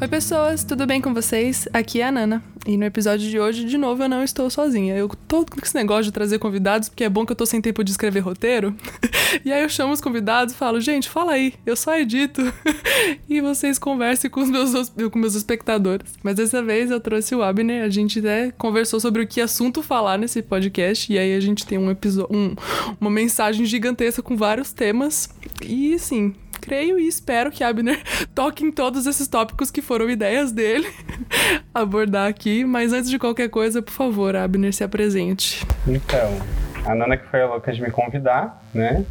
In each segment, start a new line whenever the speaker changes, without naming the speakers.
Oi, pessoas, tudo bem com vocês? Aqui é a Nana. E no episódio de hoje, de novo, eu não estou sozinha. Eu tô com esse negócio de trazer convidados, porque é bom que eu tô sem tempo de escrever roteiro. e aí eu chamo os convidados e falo, gente, fala aí, eu só edito. e vocês conversem com os meus, com meus espectadores. Mas dessa vez eu trouxe o Abner, a gente conversou sobre o que assunto falar nesse podcast. E aí a gente tem um episódio, um, uma mensagem gigantesca com vários temas. E sim, creio e espero que Abner toque em todos esses tópicos que foram ideias dele abordar aqui. Mas antes de qualquer coisa, por favor, Abner, se apresente.
Então, a Nana que foi a louca de me convidar, né?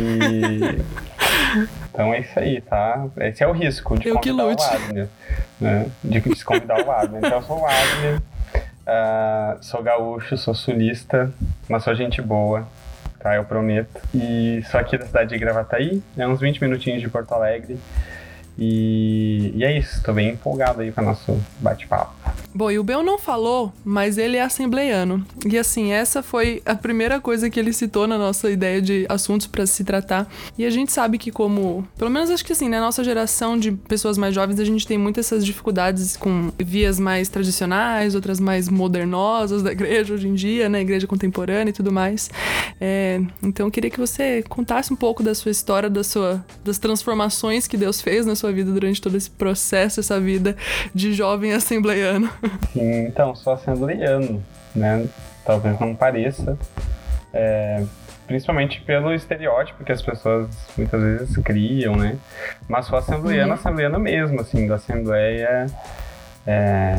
E. Então é isso aí, tá? Esse é o risco de
eu
convidar o Abner. Né? De convidar o Abner. Então eu sou o Abner, uh, sou gaúcho, sou sulista, mas sou gente boa tá? Eu prometo. E sou aqui da cidade de Gravataí, é uns 20 minutinhos de Porto Alegre. E, e é isso, tô bem empolgado aí com o nosso bate-papo.
Bom, e o Bel não falou, mas ele é assembleiano. E assim, essa foi a primeira coisa que ele citou na nossa ideia de assuntos para se tratar. E a gente sabe que como, pelo menos acho que assim, na nossa geração de pessoas mais jovens, a gente tem muitas essas dificuldades com vias mais tradicionais, outras mais modernosas da igreja hoje em dia, né, igreja contemporânea e tudo mais. É, então eu queria que você contasse um pouco da sua história, da sua, das transformações que Deus fez na sua vida durante todo esse processo, essa vida de jovem assembleiano.
Então, sou assembleiano, né? Talvez não pareça. É, principalmente pelo estereótipo que as pessoas muitas vezes criam, né? Mas sou assembleiano, uhum. assembleiano mesmo, assim, da assembleia. É,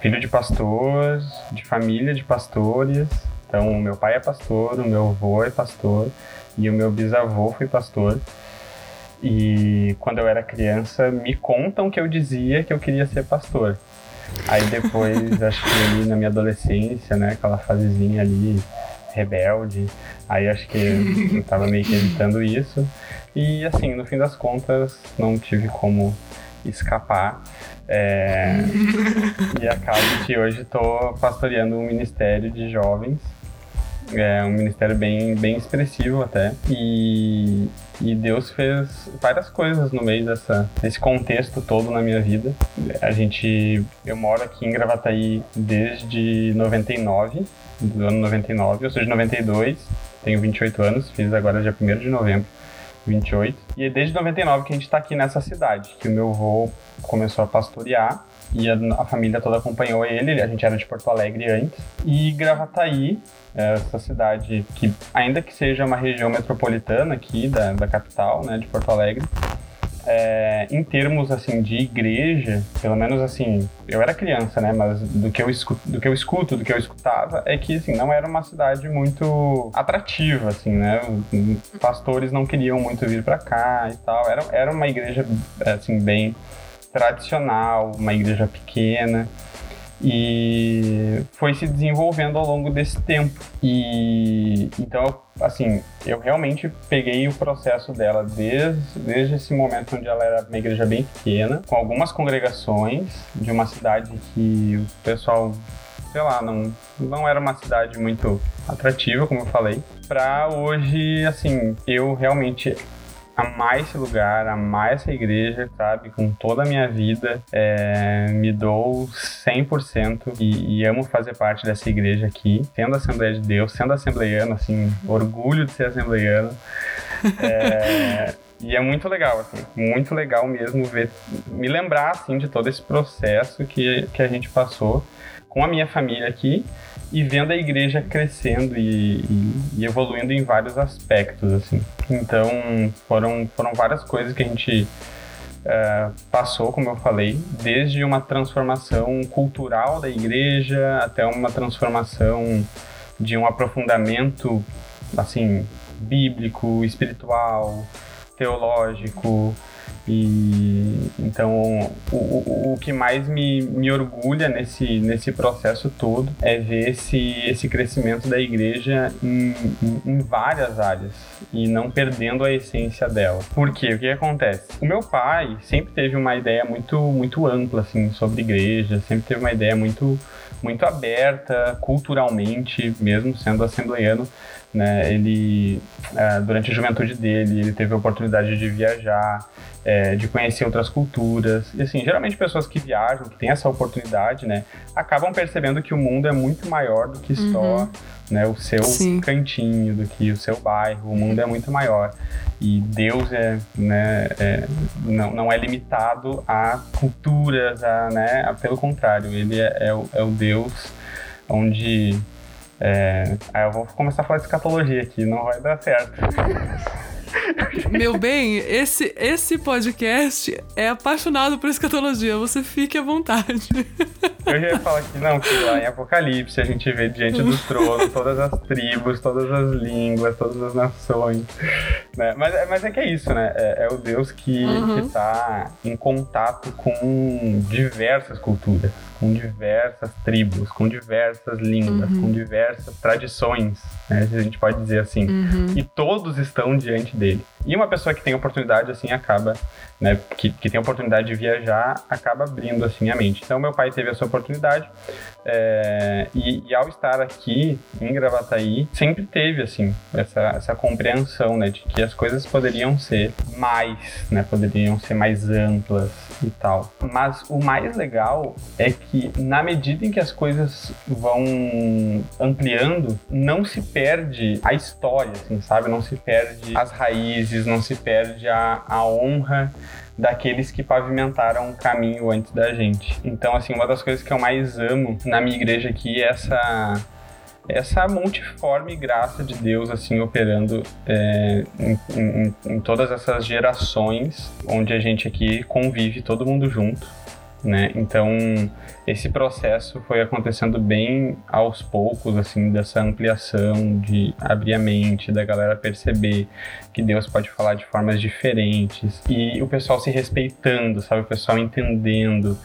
filho de pastor, de família de pastores. Então, o meu pai é pastor, o meu avô é pastor e o meu bisavô foi pastor. E quando eu era criança, me contam que eu dizia que eu queria ser pastor. Aí depois, acho que ali na minha adolescência, né, aquela fasezinha ali rebelde, aí acho que eu tava meio que evitando isso. E assim, no fim das contas, não tive como escapar. É... e acabo que hoje estou pastoreando um ministério de jovens é um ministério bem, bem expressivo até. E, e Deus fez várias coisas no meio dessa, desse contexto todo na minha vida. A gente, eu moro aqui em Gravataí desde 99, do ano 99, eu sou de 92, tenho 28 anos, fiz agora dia 1 de novembro. 28. E é desde 99 que a gente está aqui nessa cidade, que o meu avô começou a pastorear e a, família toda acompanhou ele. A gente era de Porto Alegre antes. E Gravataí, essa cidade que, ainda que seja uma região metropolitana aqui da, da capital, né, de Porto Alegre, é, em termos assim de igreja, pelo menos assim, eu era criança, né, mas do que eu escuto, do que eu escuto, do que eu escutava é que assim não era uma cidade muito atrativa, assim, né? Pastores não queriam muito vir para cá e tal. Era, era uma igreja assim bem tradicional, uma igreja pequena e foi se desenvolvendo ao longo desse tempo. E então, assim, eu realmente peguei o processo dela desde, desde esse momento onde ela era uma igreja bem pequena, com algumas congregações de uma cidade que o pessoal, sei lá, não, não era uma cidade muito atrativa, como eu falei, para hoje, assim, eu realmente amar esse lugar, amar essa igreja, sabe? Com toda a minha vida. É, me dou 100% e, e amo fazer parte dessa igreja aqui, sendo Assembleia de Deus, sendo assembleiano, assim, orgulho de ser assembleiano. É, e é muito legal, assim, muito legal mesmo ver, me lembrar, assim, de todo esse processo que, que a gente passou com a minha família aqui e vendo a igreja crescendo e, e, e, evoluindo em vários aspectos, assim. Então, foram, foram várias coisas que a gente uh, passou, como eu falei, desde uma transformação cultural da igreja até uma transformação de um aprofundamento, assim, bíblico, espiritual, teológico, e então o, o, o que mais me, me orgulha nesse, nesse processo todo é ver esse, esse crescimento da igreja em, em, em várias áreas e não perdendo a essência dela. Por quê? O que acontece? O meu pai sempre teve uma ideia muito, muito ampla assim, sobre igreja, sempre teve uma ideia muito, muito aberta culturalmente, mesmo sendo assembleiano né? Ele, é, durante a juventude dele, ele teve a oportunidade de viajar, é, de conhecer outras culturas. E assim, geralmente pessoas que viajam, que têm essa oportunidade, né, acabam percebendo que o mundo é muito maior do que uhum. só né, o seu Sim. cantinho, do que o seu bairro. O mundo é muito maior. E Deus é, né, é, não, não é limitado a culturas, a, né, a, pelo contrário, ele é, é, o, é o Deus onde é, aí eu vou começar a falar de escatologia aqui, não vai dar certo.
Meu bem, esse, esse podcast é apaixonado por escatologia. Você fique à vontade.
Eu já ia falar que não, que lá em Apocalipse a gente vê diante do trono todas as tribos, todas as línguas, todas as nações. Né? Mas, mas é que é isso, né? É, é o Deus que uhum. está em contato com diversas culturas, com diversas tribos, com diversas línguas, uhum. com diversas tradições, né? A gente pode dizer assim. Uhum. E todos estão diante dele. E uma pessoa que tem oportunidade, assim, acaba, né, que, que tem oportunidade de viajar, acaba abrindo, assim, a mente. Então, meu pai teve essa oportunidade é, e, e, ao estar aqui em Gravataí, sempre teve, assim, essa, essa compreensão, né, de que as coisas poderiam ser mais, né, poderiam ser mais amplas e tal. Mas o mais legal é que, na medida em que as coisas vão ampliando, não se perde a história, assim, sabe? Não se perde as raízes, não se perde a, a honra daqueles que pavimentaram o caminho antes da gente. Então, assim, uma das coisas que eu mais amo na minha igreja aqui é essa essa multiforme graça de Deus assim operando é, em, em, em, todas essas gerações onde a gente aqui convive todo mundo junto né então esse processo foi acontecendo bem aos poucos assim dessa ampliação de abrir a mente da galera perceber que Deus pode falar de formas diferentes e o pessoal se respeitando sabe o pessoal entendendo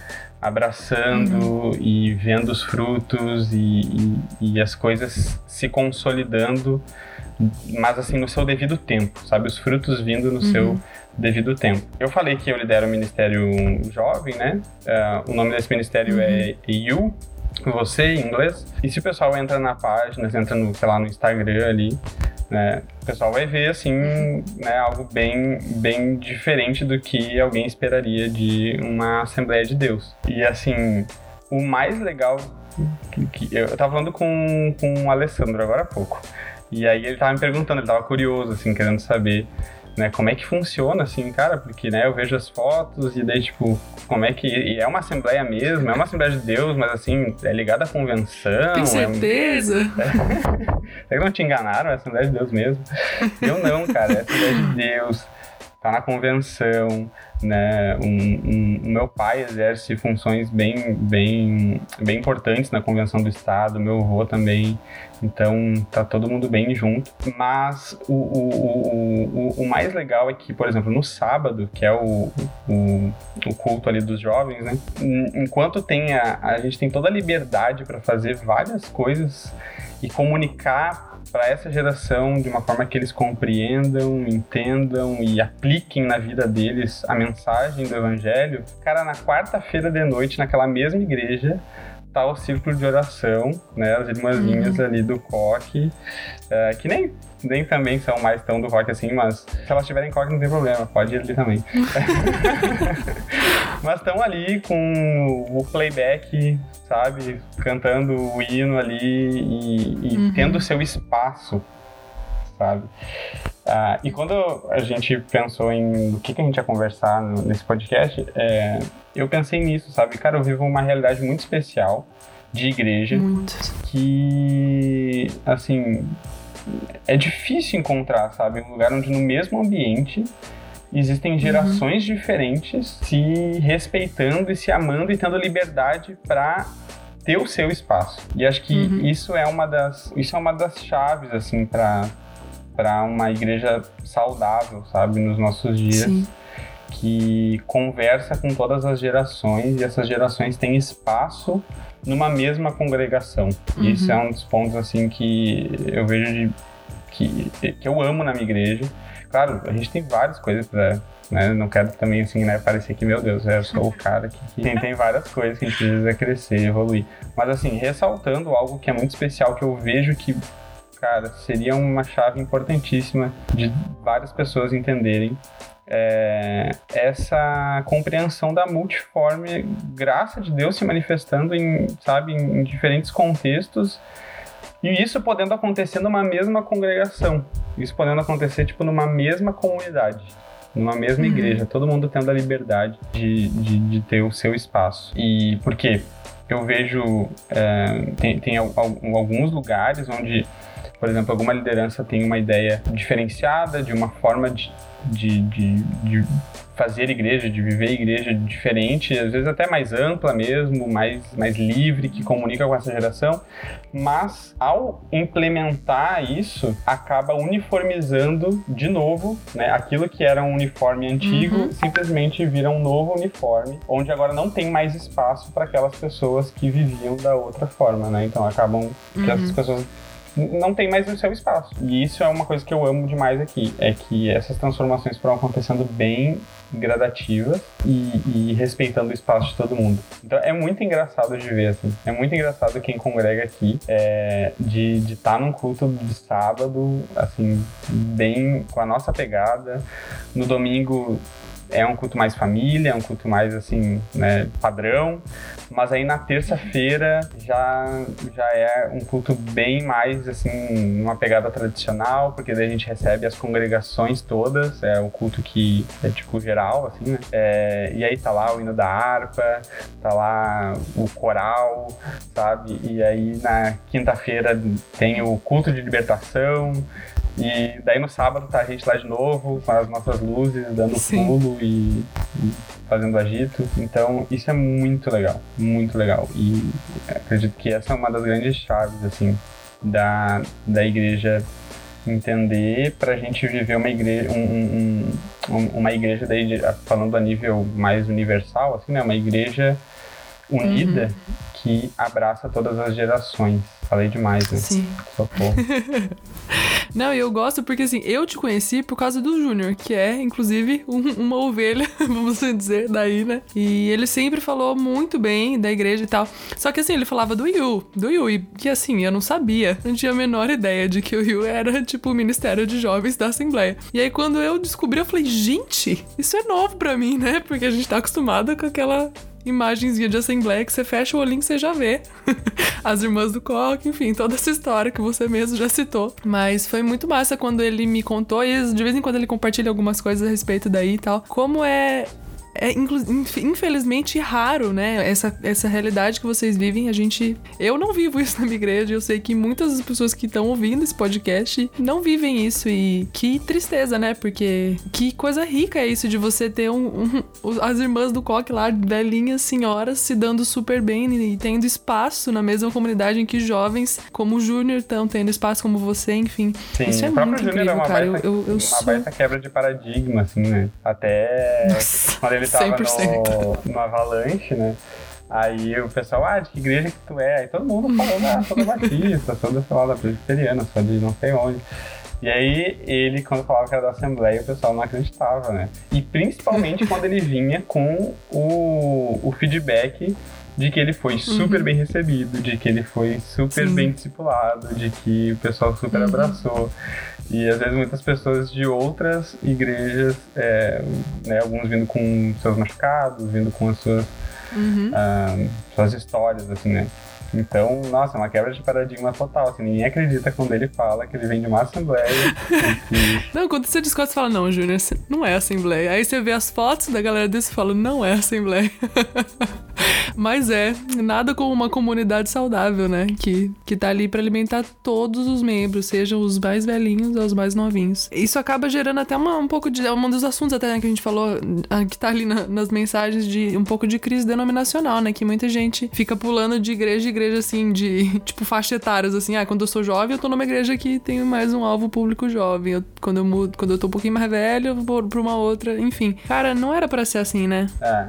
abraçando uhum. e vendo os frutos e, e, e, as coisas se consolidando, mas assim no seu devido tempo, sabe? Os frutos vindo no uhum. seu devido tempo. Eu falei que eu lidero o Ministério Jovem, né? Uh, o nome desse ministério é uhum. é You, você em inglês. E se o pessoal entra na página, entra no, sei lá, no Instagram ali, né? O pessoal vai ver, assim, né, algo bem, bem diferente do que alguém esperaria de uma Assembleia de Deus. E, assim, o mais legal... Que, que eu tava falando com, com o Alessandro agora há pouco. E aí ele tava me perguntando, ele tava curioso, assim, querendo saber né, como é que funciona, assim, cara, porque, né, eu vejo as fotos e daí, tipo, como é que... E é uma assembleia mesmo, é uma assembleia de Deus, mas, assim, é ligada à convenção.
Tem certeza?
É... Será que não te enganaram? É a assembleia de Deus mesmo? Eu não, cara, é a assembleia de Deus, tá na convenção, né? Um, um, meu pai exerce funções bem, bem, bem importantes na convenção do estado, meu avô também. Então tá todo mundo bem junto. Mas o, o, o, o, mais legal é que, por exemplo, no sábado, que é o, o, o culto ali dos jovens, né? Enquanto tem a, a gente tem toda a liberdade para fazer várias coisas e comunicar para essa geração de uma forma que eles compreendam, entendam e apliquem na vida deles a mensagem do evangelho. Cara, na quarta-feira de noite, naquela mesma igreja, tá o círculo de oração, né? As irmãzinhas uhum. ali do coque, é, que nem, nem também são mais tão do rock assim, mas se elas tiverem coque não tem problema, pode ir ali também. mas estão ali com o playback, sabe? Cantando o hino ali e, e uhum. tendo seu espaço, sabe? Ah, e quando a gente pensou em o que, que a gente ia conversar nesse podcast, é, eu pensei nisso, sabe? Cara, eu vivo uma realidade muito especial de igreja.
Muito.
Que, assim, é difícil encontrar, sabe? Um lugar onde no mesmo ambiente existem gerações uhum. diferentes se respeitando e se amando e tendo liberdade para ter o seu espaço. E acho que uhum. isso é uma das isso é uma das chaves assim para para uma igreja saudável, sabe, nos nossos dias. Sim. Que conversa com todas as gerações e essas gerações têm espaço numa mesma congregação. Uhum. E isso é um dos pontos assim que eu vejo de, que, que eu amo na minha igreja. Claro, a gente tem várias coisas para né? Não quero também, assim, né, parecer que, meu Deus, eu sou o cara que, que tem, tem várias coisas que a gente precisa crescer, evoluir. Mas, assim, ressaltando algo que é muito especial, que eu vejo que cara, seria uma chave importantíssima de várias pessoas entenderem é, essa compreensão da multiforme graça de Deus se manifestando em, sabe, em, diferentes contextos e isso podendo acontecer numa mesma congregação, isso podendo acontecer tipo numa mesma comunidade numa mesma uhum. igreja, todo mundo tendo a liberdade de, de, de, ter o seu espaço. E por quê? Eu vejo, é, tem, tem alguns lugares onde, por exemplo, alguma liderança tem uma ideia diferenciada de uma forma de, de, de, de fazer igreja, de viver igreja diferente, às vezes até mais ampla mesmo, mais, mais livre, que comunica com essa geração, mas ao implementar isso, acaba uniformizando de novo, né, aquilo que era um uniforme antigo, uhum. simplesmente vira um novo uniforme, onde agora não tem mais espaço para aquelas pessoas que viviam da outra forma, né? Então acabam que essas uhum. pessoas não tem mais o seu espaço. E isso é uma coisa que eu amo demais aqui, é que essas transformações foram acontecendo bem gradativas e, e, respeitando o espaço de todo mundo. Então é muito engraçado de ver, assim. É muito engraçado quem congrega aqui é, de estar tá num culto de sábado, assim, bem com a nossa pegada. No domingo é um culto mais família, é um culto mais assim, né, padrão. Mas aí na terça-feira já, já é um culto bem mais assim, uma pegada tradicional, porque daí a gente recebe as congregações todas, é o culto que é tipo geral, assim, né? É, e aí tá lá o hino da harpa, tá lá o coral, sabe? E aí na quinta-feira tem o culto de libertação. E daí no sábado tá a gente lá de novo, com as nossas luzes, dando Sim. pulo e, e, fazendo agito. Então isso é muito legal, muito legal. E acredito que essa é uma das grandes chaves, assim, da, da igreja entender para a gente viver uma igreja, um, um, uma igreja daí, falando a nível mais universal, assim, né? Uma igreja unida uhum. que abraça todas as gerações. Falei demais, né?
Sim.
Socorro.
Não, eu gosto porque assim, eu te conheci por causa do Júnior, que é, inclusive, um, uma ovelha, vamos dizer, daí, né? E ele sempre falou muito bem da igreja e tal. Só que assim, ele falava do Yu, do Yu, e que assim, eu não sabia, não tinha a menor ideia de que o Yu era, tipo, o Ministério de Jovens da Assembleia. E aí, quando eu descobri, eu falei, gente, isso é novo pra mim, né? Porque a gente tá acostumado com aquela imagenzinha de assembleia que você fecha o olhinho e você já vê. As irmãs do Coque, enfim, toda essa história que você mesmo já citou. Mas foi muito massa quando ele me contou e de vez em quando ele compartilha algumas coisas a respeito daí e tal. Como é é infelizmente raro, né? Essa, essa realidade que vocês vivem, a gente. Eu não vivo isso na minha igreja. Eu sei que muitas das pessoas que estão ouvindo esse podcast não vivem isso. E que tristeza, né? Porque que coisa rica é isso de você ter um, um as irmãs do coque lá, velhinhas senhoras, se dando super bem e tendo espaço na mesma comunidade em que jovens como o Júnior estão tendo espaço como você, enfim.
Sim,
isso é
muito
incrível, é
uma
cara.
Baita,
eu, eu, eu
uma
sou...
baita quebra de paradigma, assim, né? Até
Nossa.
Ele tava no, no Avalanche, né? Aí o pessoal, ah, de que igreja que tu é? Aí todo mundo falou, ah, sou da Batista, sou da, sei lá, da Presbiteriana, sou de não sei onde. E aí ele, quando falava que era da Assembleia, o pessoal não acreditava, né? E principalmente quando ele vinha com o, o feedback de que ele foi super uhum. bem recebido, de que ele foi super Sim. bem discipulado, de que o pessoal super uhum. abraçou. E às vezes muitas pessoas de outras igrejas, é, né, alguns vindo com seus machucados, vindo com as suas, uhum. uh, suas histórias, assim, né? Então, nossa, é uma quebra de paradigma total. Assim, ninguém acredita quando ele fala que ele vem de uma assembleia. que...
Não, quando você discute, você fala, não, Júnior, não é assembleia. Aí você vê as fotos da galera desse e fala, não é assembleia. Mas é, nada como uma comunidade saudável, né? Que, que tá ali para alimentar todos os membros, sejam os mais velhinhos ou os mais novinhos. Isso acaba gerando até uma, um pouco de. Um dos assuntos até né, que a gente falou, ah, que tá ali na, nas mensagens, de um pouco de crise denominacional, né? Que muita gente fica pulando de igreja em igreja, assim, de tipo faixa etárias, assim. Ah, quando eu sou jovem, eu tô numa igreja que tem mais um alvo público jovem. Eu, quando, eu mudo, quando eu tô um pouquinho mais velho, eu vou pra uma outra. Enfim. Cara, não era para ser assim, né?
É.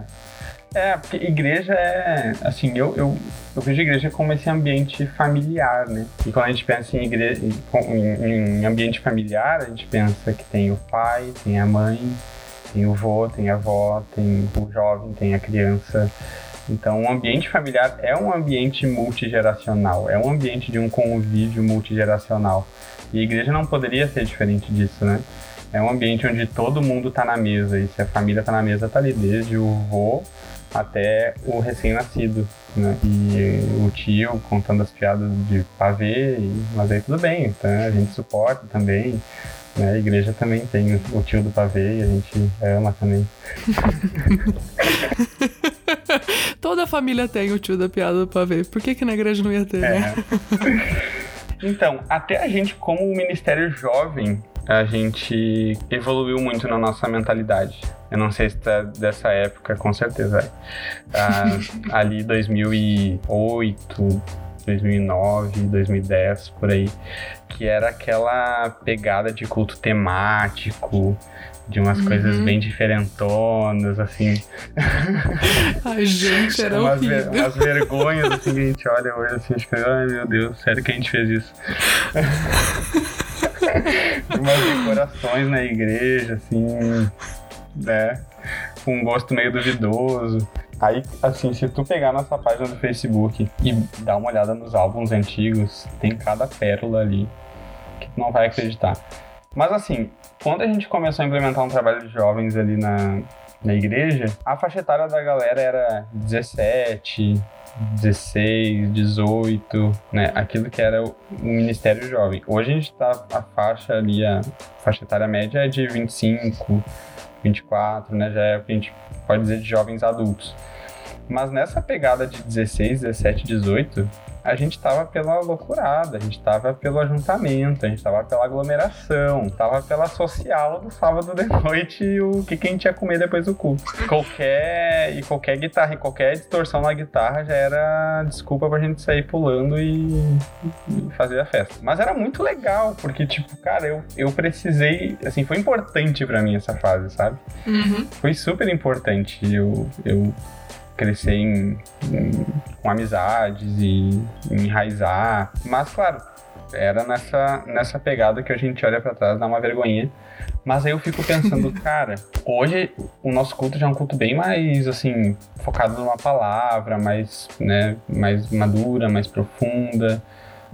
É, porque igreja é. Assim, eu, eu, eu vejo igreja como esse ambiente familiar, né? E quando a gente pensa em, igreja, em, em ambiente familiar, a gente pensa que tem o pai, tem a mãe, tem o vô, tem a avó, tem o jovem, tem a criança. Então, o ambiente familiar é um ambiente multigeracional, é um ambiente de um convívio multigeracional. E a igreja não poderia ser diferente disso, né? É um ambiente onde todo mundo está na mesa, e se a família está na mesa, tá ali desde o vô até o recém-nascido, né? E o tio contando as piadas de pavê, mas aí tudo bem, então a gente suporta também. Né? A igreja também tem o tio do pavê e a gente ama também.
Toda família tem o tio da piada do pavê. Por que, que na igreja não ia ter, né? é.
né? então, até a gente, como ministério jovem, a gente evoluiu muito na nossa mentalidade. Eu não sei se tá dessa época, com certeza é. Ah, ali 2008, 2009, 2010, por aí, que era aquela pegada de culto temático, de umas uhum. coisas bem diferentonas, assim.
Ai, gente, era
umas. Ver, umas vergonhas, assim, que a gente olha hoje, assim, fica, ai meu Deus, sério que a gente fez isso? umas decorações na igreja, assim, né? Com um gosto meio duvidoso. Aí, assim, se tu pegar nossa página do Facebook e dar uma olhada nos álbuns antigos, tem cada pérola ali não vai acreditar. Mas assim, quando a gente começou a implementar um trabalho de jovens ali na, na igreja, a faixa etária da galera era 17, 16, 18, né? Aquilo que era o Ministério Jovem. Hoje a gente tá, a faixa ali, a faixa etária média é de 25, 24, né? Já é o que a gente pode dizer de jovens adultos. Mas nessa pegada de 16, 17, 18, a gente tava pela loucurada, a gente tava pelo ajuntamento, a gente tava pela aglomeração, tava pela social do sábado de noite e o que, que a gente ia comer depois do culto. Qualquer. E qualquer guitarra e qualquer distorção na guitarra já era desculpa pra gente sair pulando e, e fazer a festa. Mas era muito legal, porque, tipo, cara, eu, eu precisei. Assim, foi importante para mim essa fase, sabe?
Uhum.
Foi super importante. Eu, eu crescer em, em, com amizades e enraizar. Mas, claro, era nessa, nessa pegada que a gente olha para trás, dá uma vergonhinha. Mas aí eu fico pensando, cara, hoje o nosso culto já é um culto bem mais, assim, focado numa palavra, mais, né, mais madura, mais profunda.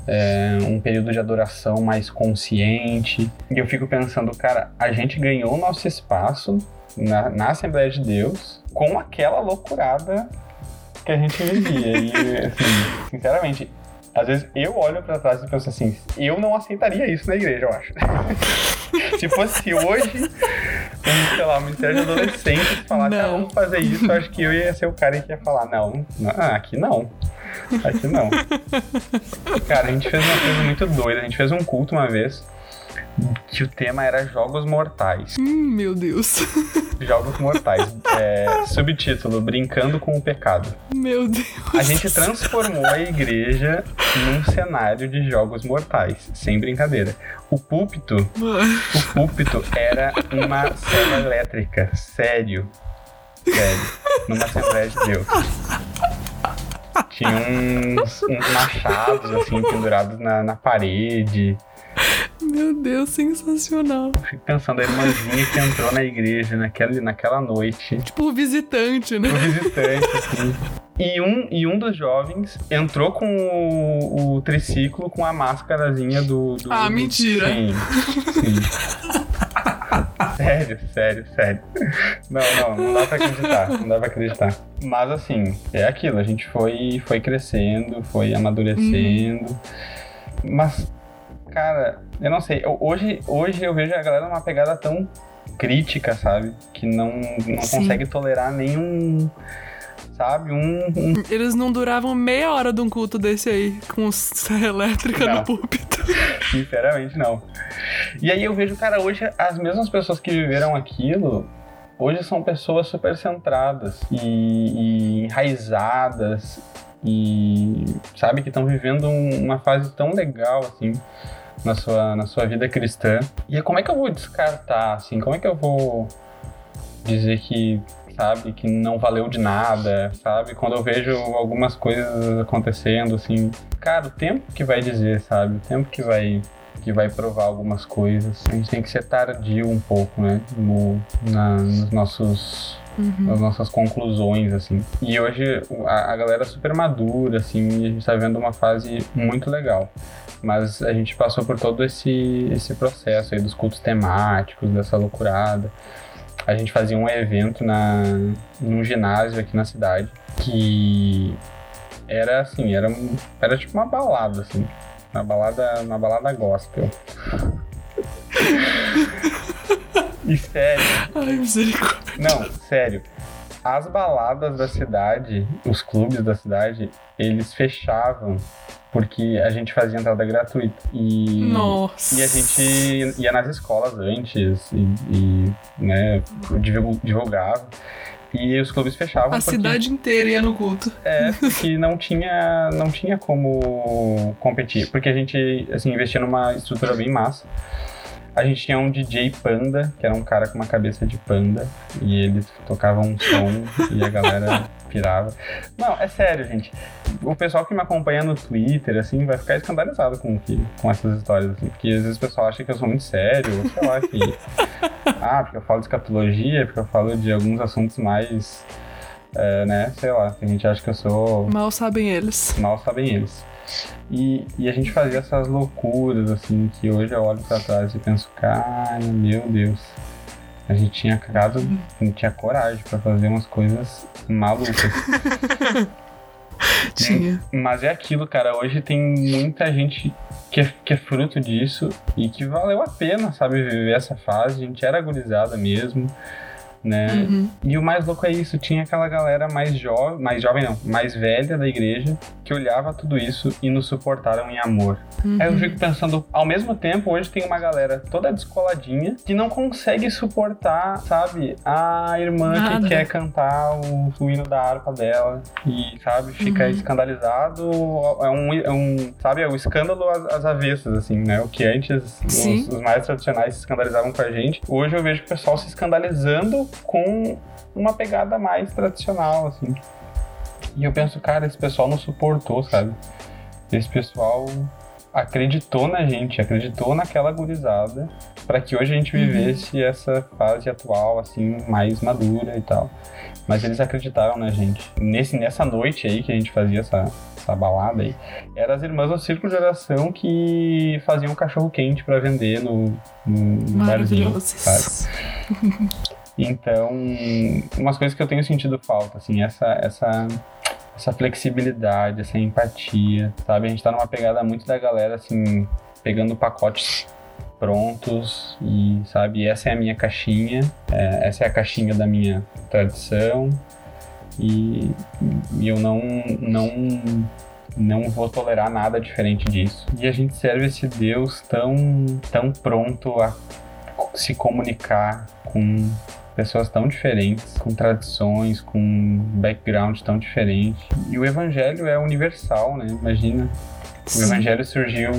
É, um período de adoração mais consciente. E eu fico pensando, cara, a gente ganhou o nosso espaço na, na Assembleia de Deus, com aquela loucurada que a gente vivia. E, assim, sinceramente, às vezes eu olho para trás e penso assim, eu não aceitaria isso na igreja, eu acho. Se fosse hoje, um, sei lá, um ministério de adolescentes falasse, ah, vamos fazer isso, eu acho que eu ia ser o cara que ia falar, não, não ah, aqui não. Aqui não. Cara, a gente fez uma coisa muito doida. A gente fez um culto uma vez que o tema era Jogos Mortais.
Hum, meu Deus.
Jogos Mortais. É, subtítulo: Brincando com o Pecado.
Meu Deus.
A gente transformou a igreja num cenário de Jogos Mortais, sem brincadeira. O púlpito, o púlpito era uma cela elétrica, sério. Sério. Numa Assembleia de Deus. Tinha uns, uns machados, assim, pendurados na, na parede.
Meu Deus, sensacional.
Fico pensando, a irmãzinha que entrou na igreja naquela, naquela noite.
Tipo o visitante, né?
O visitante, assim. E um, e um dos jovens entrou com o, o triciclo com a máscarazinha do. do
ah,
do...
mentira!
Sim, sim. sério, sério, sério. Não, não, não dá pra acreditar. Não dá pra acreditar. Mas assim, é aquilo, a gente foi, foi crescendo, foi amadurecendo. Hum. Mas Cara, eu não sei. Hoje, hoje eu vejo a galera numa pegada tão crítica, sabe? Que não, não consegue tolerar nenhum. Sabe? Um, um,
Eles não duravam meia hora de um culto desse aí, com serra elétrica não. no púlpito.
Sinceramente, não. E aí eu vejo, cara, hoje as mesmas pessoas que viveram aquilo, hoje são pessoas super centradas e, e enraizadas e sabe que estão vivendo uma fase tão legal assim na sua, na sua vida cristã. E como é que eu vou descartar, assim? Como é que eu vou dizer que, sabe, que não valeu de nada, sabe? Quando eu vejo algumas coisas acontecendo, assim, cara, o tempo que vai dizer, sabe? O tempo que vai que vai provar algumas coisas. A gente tem que ser tardio um pouco, né? No, na, nos nossos uhum. as nossas conclusões, assim. E hoje a, a galera é super madura, assim, e a gente tá vendo uma fase muito legal. Mas a gente passou por todo esse, esse processo aí dos cultos temáticos, dessa loucurada. A gente fazia um evento na, num ginásio aqui na cidade que era assim, era, era tipo uma balada, assim. Uma balada, uma balada gospel. e sério.
Ai, misericórdia.
Não, sério. As baladas da cidade, os clubes da cidade, eles fechavam porque a gente fazia entrada gratuita. E,
Nossa.
e a gente ia nas escolas antes e, e né, divulgava. E os clubes fechavam.
A porque, cidade inteira ia no culto.
É, porque não tinha, não tinha como competir. Porque a gente, assim, investia numa estrutura bem massa. A gente tinha um DJ Panda, que era um cara com uma cabeça de panda, e ele tocava um som e a galera pirava. Não, é sério, gente. O pessoal que me acompanha no Twitter, assim, vai ficar escandalizado com, que, com essas histórias, assim, porque às vezes o pessoal acha que eu sou muito sério, ou sei lá, que. ah, porque eu falo de escatologia, porque eu falo de alguns assuntos mais. É, né, sei lá, a gente acha que eu sou.
Mal sabem eles.
Mal sabem eles. E, e a gente fazia essas loucuras, assim, que hoje eu olho pra trás e penso, cara, meu Deus. A gente tinha cara, a gente tinha coragem para fazer umas coisas malucas.
tinha.
Mas é aquilo, cara. Hoje tem muita gente que é, que é fruto disso e que valeu a pena, sabe, viver essa fase. A gente era agonizada mesmo né? Uhum. E o mais louco é isso, tinha aquela galera mais jovem, mais jovem não, mais velha da igreja, que olhava tudo isso e nos suportaram em amor. Uhum. Aí eu fico pensando, ao mesmo tempo, hoje tem uma galera toda descoladinha que não consegue suportar, sabe, a irmã Nada. que quer cantar o, o, hino da harpa dela e, sabe, fica uhum. escandalizado, é um, é um, sabe, é o escândalo às, às avessas, assim, né? O que antes os, os mais tradicionais se escandalizavam com a gente, hoje eu vejo o pessoal se escandalizando com uma pegada mais tradicional, assim. E eu penso, cara, esse pessoal não suportou, sabe? Esse pessoal acreditou na gente, acreditou naquela gurizada para que hoje a gente uhum. vivesse uhum. essa fase atual assim mais madura e tal. Mas eles acreditaram na gente. Nesse nessa noite aí que a gente fazia essa, essa balada aí, eram as irmãs do círculo de oração que faziam cachorro quente para vender no, no barzinho, sabe? Então, umas coisas que eu tenho sentido falta, assim, essa, essa, essa flexibilidade, essa empatia, sabe? A gente tá numa pegada muito da galera, assim, pegando pacotes prontos e, sabe, essa é a minha caixinha, é, essa é a caixinha da minha tradição e, e eu não, não, não vou tolerar nada diferente disso. E a gente serve esse Deus tão, tão pronto a se comunicar com pessoas tão diferentes, com tradições, com background tão diferente. E o evangelho é universal, né? Imagina. Sim. O evangelho surgiu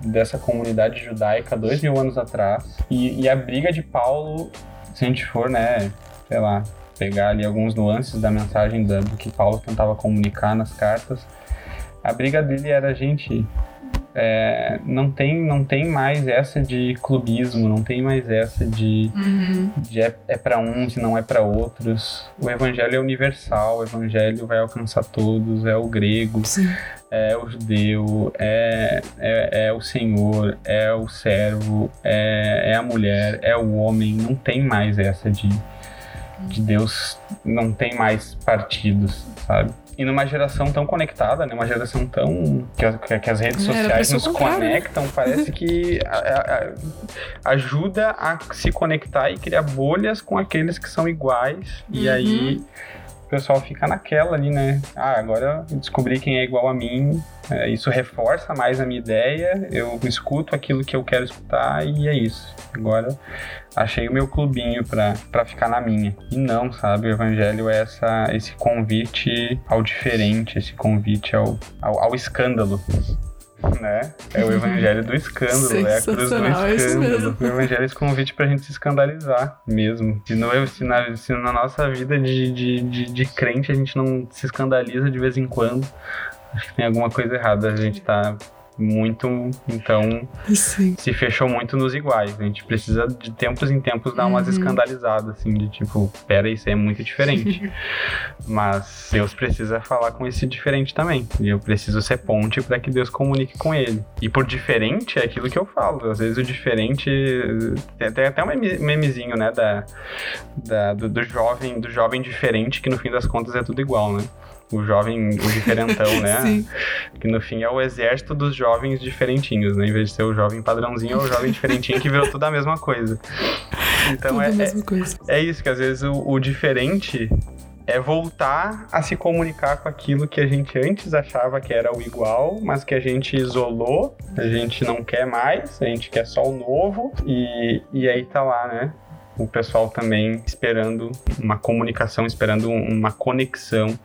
dessa comunidade judaica dois mil anos atrás. E, e, a briga de Paulo, se a gente for, né, sei lá, pegar ali alguns nuances da mensagem da, do que Paulo tentava comunicar nas cartas, a briga dele era, gente, é, não, tem, não tem mais essa de clubismo, não tem mais essa de, uhum. de é, é para uns e não é para outros. O evangelho é universal, o evangelho vai alcançar todos, é o grego, Sim. é o judeu, é, é, é, o senhor, é o servo, é, é a mulher, é o homem, não tem mais essa de, de Deus, não tem mais partidos, sabe? E numa geração tão conectada, né? Uma geração tão. que, que as redes é, sociais nos conectam, parece que a, a, ajuda a se conectar e criar bolhas com aqueles que são iguais. Uhum. E aí o pessoal fica naquela ali, né? Ah, agora eu descobri quem é igual a mim. É, isso reforça mais a minha ideia. Eu escuto aquilo que eu quero escutar e é isso. Agora achei o meu clubinho pra, pra ficar na minha. E não, sabe? O evangelho é essa, esse convite ao diferente, esse convite ao, ao, ao escândalo né? É o evangelho do escândalo, é a cruz do é escândalo. É o evangelho é esse convite pra gente se escandalizar mesmo. Se, não, se, na, se na nossa vida de, de, de, de crente a gente não se escandaliza de vez em quando, acho que tem alguma coisa errada. A gente tá muito, então
Sim.
se fechou muito nos iguais. A gente precisa de tempos em tempos dar umas
Uhum.
escandalizadas, assim, de tipo, pera, isso é muito diferente. Mas Deus precisa falar com esse diferente também. E eu preciso ser ponte para que Deus comunique com ele. E por diferente é aquilo que eu falo. Às vezes o diferente. Tem, até um meme- memezinho, né? Da, da- do, do jovem, do jovem diferente, que no fim das contas é tudo igual, né? O jovem, o diferentão, né?
Sim.
Que no fim é o exército dos jovens diferentinhos, né? Em vez de ser o jovem padrãozinho, é o jovem diferentinho que virou tudo a mesma coisa. Então
Tudo
é,
a
é,
mesma coisa.
é isso, que às vezes o, o diferente é voltar a se comunicar com aquilo que a gente antes achava que era o igual, mas que a gente isolou, a gente não quer mais, a gente quer só o novo, e, e aí tá lá, né? O pessoal também esperando uma comunicação, esperando um- uma conexão.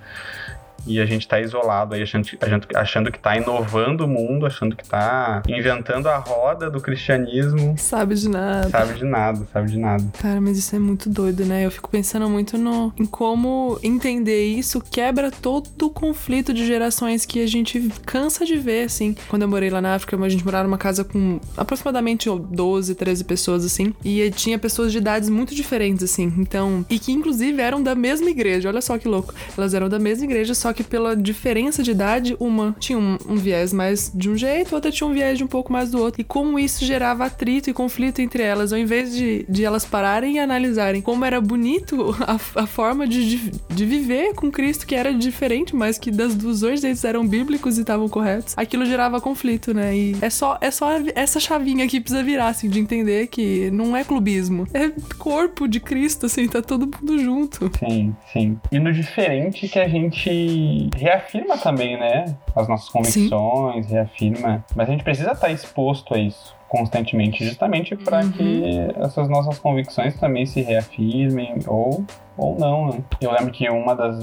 E a gente tá isolado aí, achando, achando, achando que tá inovando o mundo, achando que tá inventando a roda do cristianismo.
Sabe de nada.
Sabe de nada, sabe de nada.
Cara, mas isso é muito doido, né? Eu fico pensando muito no, em como entender isso quebra todo o conflito de gerações que a gente cansa de ver, assim. Quando eu morei lá na África, a gente morava numa casa com aproximadamente 12, 13 pessoas, assim. E tinha pessoas de idades muito diferentes, assim. Então, e que inclusive eram da mesma igreja. Olha só que louco. Elas eram da mesma igreja, só que pela diferença de idade, uma tinha um, um viés mais de um jeito, outra tinha um viés de um pouco mais do outro. E como isso gerava atrito e conflito entre elas, ao invés de, de elas pararem e analisarem como era bonito a, a forma de, de, de viver com Cristo, que era diferente, mas que das, dos dois jeitos eram bíblicos e estavam corretos, aquilo gerava conflito, né? E é só, é só essa chavinha que precisa virar, assim, de entender que não é clubismo, é corpo de Cristo, assim, tá todo mundo junto.
Sim, sim. E no diferente que a gente reafirma também, né? As nossas convicções, reafirma. Mas a gente precisa estar exposto a isso constantemente, justamente para
Uhum.
que essas nossas convicções também se reafirmem ou ou não, né? Eu lembro que uma das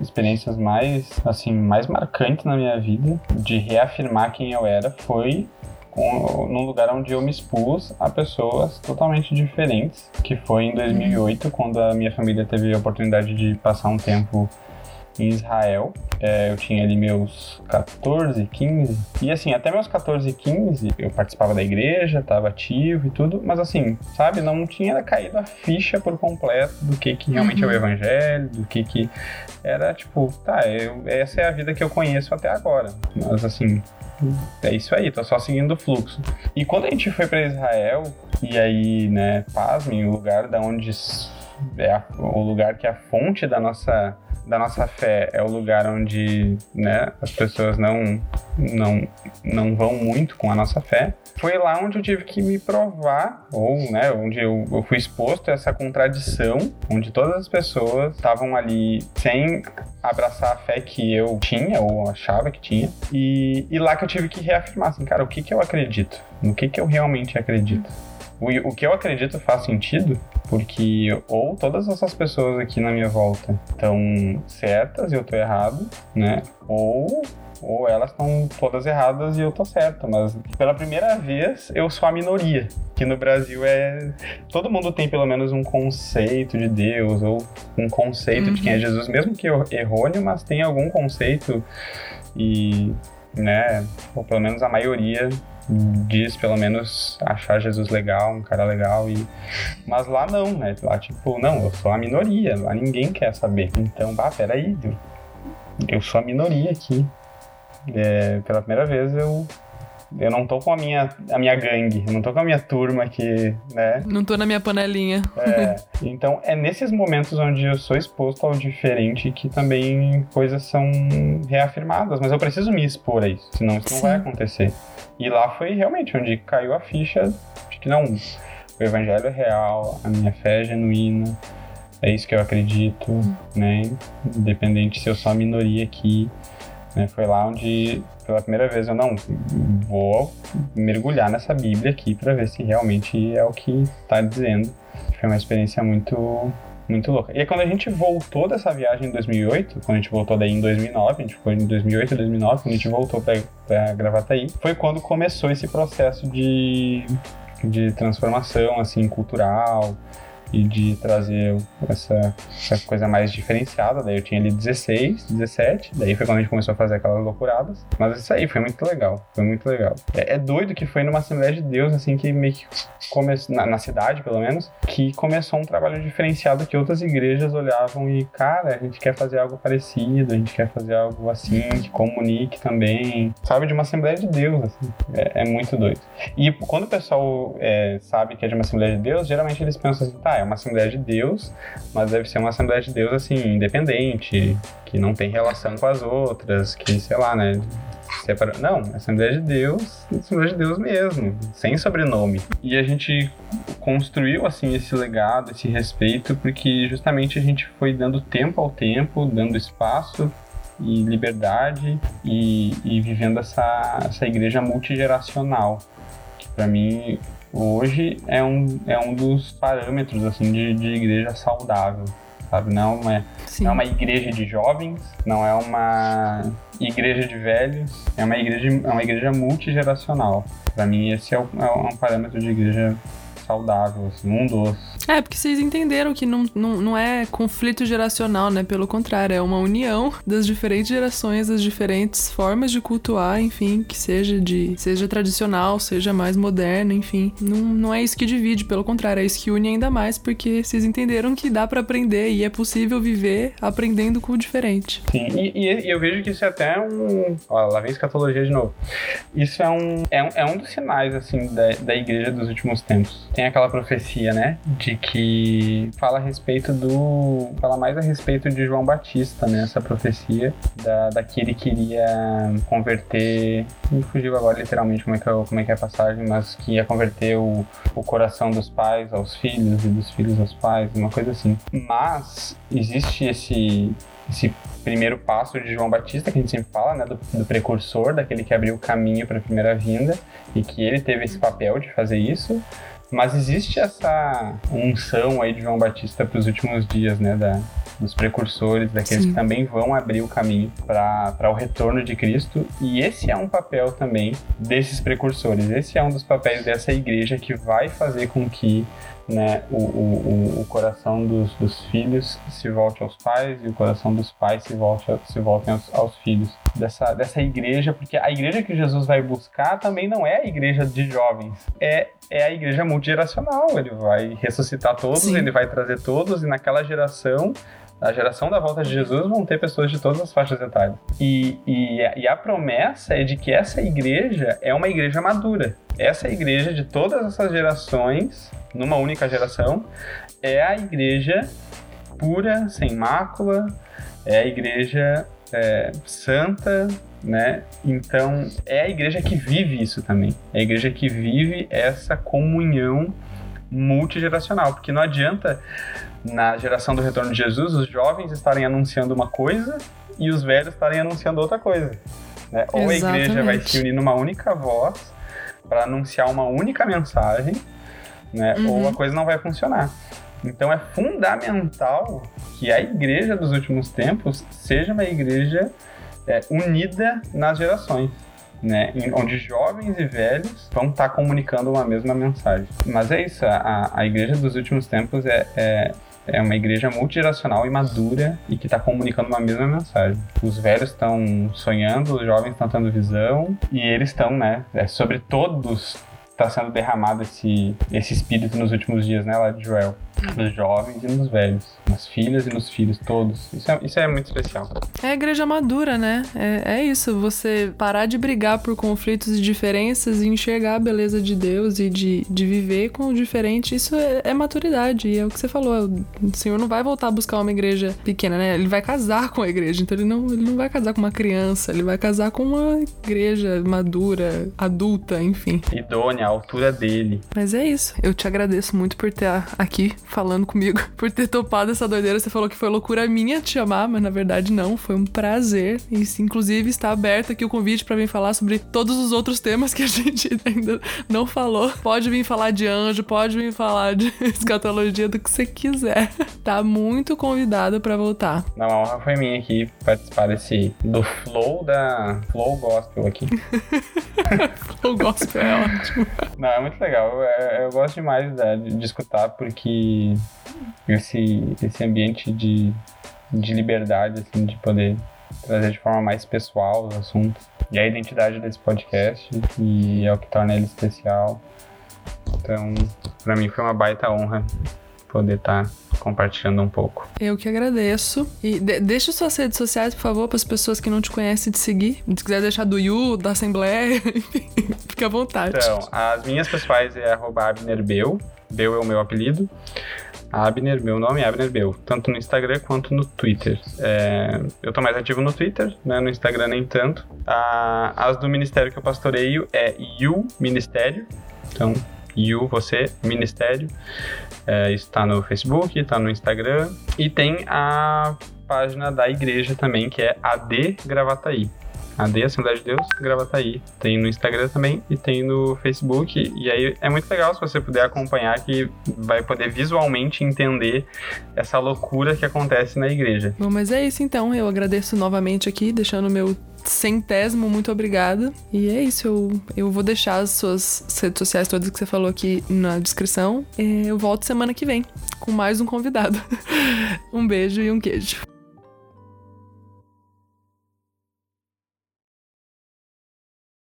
experiências mais assim mais marcantes na minha vida de reafirmar quem eu era foi com, num lugar onde eu me expus a pessoas totalmente diferentes, que foi em 2008, quando a minha família teve a oportunidade de passar um tempo em Israel. É, eu tinha ali meus 14, 15. E assim, até meus 14, 15, eu participava da igreja, estava ativo e tudo, mas assim, sabe, não tinha caído a ficha por completo do que, que realmente é o evangelho, do que que era tipo, tá, eu, essa é a vida que eu conheço até agora. Mas assim, é isso aí, tô só seguindo o fluxo. E quando a gente foi para Israel, e aí, né, pasmem, o lugar da onde é a- o lugar que é a fonte da nossa da nossa fé é o lugar onde né, as pessoas não, não, não vão muito com a nossa fé. Foi lá onde eu tive que me provar, ou né, onde eu, eu fui exposto a essa contradição, onde todas as pessoas estavam ali sem abraçar a fé que eu tinha, ou achava que tinha, e, e lá que eu tive que reafirmar, assim, cara, o que, que eu acredito? No que, que eu realmente acredito? O, o que eu acredito faz sentido? Porque ou todas essas pessoas aqui na minha volta estão certas e eu tô errado, né? Ou, ou elas estão todas erradas e eu tô certa. Mas pela primeira vez eu sou a minoria. Que no Brasil é. Todo mundo tem pelo menos um conceito de Deus, ou um conceito de quem é Jesus, mesmo que errôneo, mas tem algum conceito e. né? Ou pelo menos a maioria diz pelo menos achar Jesus legal, um cara legal e mas lá não, né? Lá tipo, não, eu sou a minoria, lá ninguém quer saber. Então, bah, peraí, eu, eu sou a minoria aqui. É, pela primeira vez eu eu não tô com a minha, a minha gangue, eu não tô com a minha turma aqui, né?
Não tô na minha panelinha.
É, então é nesses momentos onde eu sou exposto ao diferente que também coisas são reafirmadas, mas eu preciso me expor a isso, senão isso não
Sim.
vai acontecer. E lá foi realmente onde caiu a ficha de que não, o evangelho é real, a minha fé é genuína, é isso que eu acredito, né? Independente se eu sou a minoria aqui, né? Foi lá onde pela primeira vez eu não vou mergulhar nessa Bíblia aqui para ver se realmente é o que está dizendo. Foi uma experiência muito muito louca. E aí, quando a gente voltou dessa viagem em 2008, quando a gente voltou daí em 2009, a gente foi em 2008 e 2009, quando a gente voltou pra, pra Gravataí, foi quando começou esse processo de, de transformação, assim, cultural, e de trazer essa, essa coisa mais diferenciada. Daí eu tinha ali 16, 17, daí foi quando a gente começou a fazer aquelas loucuradas. Mas isso aí foi muito legal, foi muito legal. É, é doido que foi numa Assembleia de Deus, assim, que meio que começou, na, na cidade pelo menos, que começou um trabalho diferenciado que outras igrejas olhavam e, cara, a gente quer fazer algo parecido, a gente quer fazer algo assim, que comunique também, sabe, de uma Assembleia de Deus, assim. É, é muito doido. E quando o pessoal é, sabe que é de uma Assembleia de Deus, geralmente eles pensam assim, tá, é uma Assembleia de Deus, mas deve ser uma Assembleia de Deus, assim, independente, que não tem relação com as outras, que, sei lá, né, separa... Não, Assembleia de Deus, Assembleia de Deus mesmo, sem sobrenome. E a gente construiu, assim, esse legado, esse respeito, porque justamente a gente foi dando tempo ao tempo, dando espaço e liberdade e, e vivendo essa, essa igreja multigeracional. Que para mim hoje é um, é um dos parâmetros assim de, de igreja saudável sabe? Não é, não é uma igreja de jovens não é uma igreja de velhos é uma igreja é uma igreja multigeracional. Para mim esse é, o, é um parâmetro de igreja saudável assim um dos
é, porque vocês entenderam que não, não, não é conflito geracional, né? Pelo contrário, é uma união das diferentes gerações, das diferentes formas de cultuar, enfim, que seja de seja tradicional, seja mais moderno, enfim. Não, não é isso que divide, pelo contrário, é isso que une ainda mais, porque vocês entenderam que dá para aprender e é possível viver aprendendo com o diferente.
Sim, e, e, eu vejo que isso é até um. Ó, lá vem escatologia de novo. Isso é um, é um, é um dos sinais, assim, da, da igreja dos últimos tempos. Tem aquela profecia, né? De que fala a respeito do. fala mais a respeito de João Batista, né? Essa profecia da, da que ele queria converter. Me fugiu agora literalmente como é que é, como é, que é a passagem, mas que ia converter o, o coração dos pais aos filhos e dos filhos aos pais, uma coisa assim. Mas existe esse, esse primeiro passo de João Batista, que a gente sempre fala, né, do, do precursor, daquele que abriu o caminho para a primeira vinda, e que ele teve esse papel de fazer isso. Mas existe essa unção aí de João Batista para os últimos dias, né? Da, dos precursores, daqueles Sim. que também vão abrir o caminho para o retorno de Cristo. E esse é um papel também desses precursores. Esse é um dos papéis dessa igreja que vai fazer com que né, o, o, o coração dos, dos filhos se volte aos pais e o coração dos pais se, volte, se voltem aos, aos filhos dessa, dessa igreja, porque a igreja que Jesus vai buscar também não é a igreja de jovens, é, é a igreja multigeracional. Ele vai ressuscitar todos, Sim. ele vai trazer todos, e naquela geração a geração da volta de Jesus vão ter pessoas de todas as faixas etárias. E, e, e, a promessa é de que essa igreja é uma igreja madura. Essa igreja de todas essas gerações numa única geração, é a igreja pura, sem mácula, é a igreja é, santa, né? Então é a igreja que vive isso também. É a igreja que vive essa comunhão multigeracional, porque não adianta na geração do retorno de Jesus os jovens estarem anunciando uma coisa e os velhos estarem anunciando outra coisa. Né? Ou a igreja vai se unir numa única voz para anunciar uma única mensagem, né? Uhum. Ou a coisa não vai funcionar. Então é fundamental que a igreja dos últimos tempos seja uma igreja é, unida nas gerações. Né, onde jovens e velhos vão estar tá comunicando uma mesma mensagem. Mas é isso, a, a igreja dos últimos tempos é, é, é uma igreja multigeracional e madura e que está comunicando uma mesma mensagem. Os velhos estão sonhando, os jovens estão tendo visão e eles estão, né, é sobre todos está sendo derramado esse, esse espírito nos últimos dias, né, lá de Joel nos jovens e nos velhos, nas filhas e nos filhos, todos. Isso é, isso é muito especial.
É a igreja madura, né? É, é isso, você parar de brigar por conflitos e diferenças e enxergar a beleza de Deus e de, de viver com o diferente, isso é, é maturidade. E é o que você falou, o Senhor não vai voltar a buscar uma igreja pequena, né? Ele vai casar com a igreja, então ele não, ele não vai casar com uma criança, ele vai casar com uma igreja madura, adulta, enfim.
Idônea, a altura dele.
Mas é isso. Eu te agradeço muito por ter aqui falando comigo, por ter topado essa doideira. Você falou que foi loucura minha te chamar, mas na verdade não, foi um prazer. E inclusive está aberto aqui o convite para vir falar sobre todos os outros temas que a gente ainda não falou. Pode vir falar de anjo, pode vir falar de escatologia, do que você quiser. Tá muito convidado para voltar.
Não, a honra foi minha aqui participar desse do flow da Flow Gospel aqui.
flow Gospel é ótimo.
Não, é muito legal. Eu, eu gosto demais né, de, de escutar porque esse, esse ambiente de, de liberdade, assim, de poder trazer de forma mais pessoal os assuntos. E a identidade desse podcast, e é o que torna ele especial. Então, para mim foi uma baita honra poder estar tá compartilhando um pouco.
Eu que agradeço. E de deixa suas redes sociais, por favor, para as pessoas que não te conhecem te seguir. Se quiser deixar do You, da Assembleia, fica à vontade.
Então, as minhas pessoais é abnerbeu. Beu é o meu apelido. Abner, meu nome é Abner Beu, tanto no Instagram quanto no Twitter. É, eu tô mais ativo no Twitter, né, no Instagram nem tanto. A, as do ministério que eu pastoreio é You Ministério, então You, você, Ministério. É, isso tá no Facebook, tá no Instagram. E tem a página da igreja também, que é AD Gravataí. AD Assembleia de Deus, Gravataí. Tem no Instagram também e tem no Facebook. E aí é muito legal se você puder acompanhar, que vai poder visualmente entender essa loucura que acontece na igreja.
Bom, mas é isso então. Eu agradeço novamente aqui, deixando o meu centésimo, muito obrigada. E é isso, eu, eu vou deixar as suas redes sociais todas que você falou aqui na descrição. Eu volto semana que vem com mais um convidado. um beijo e um queijo.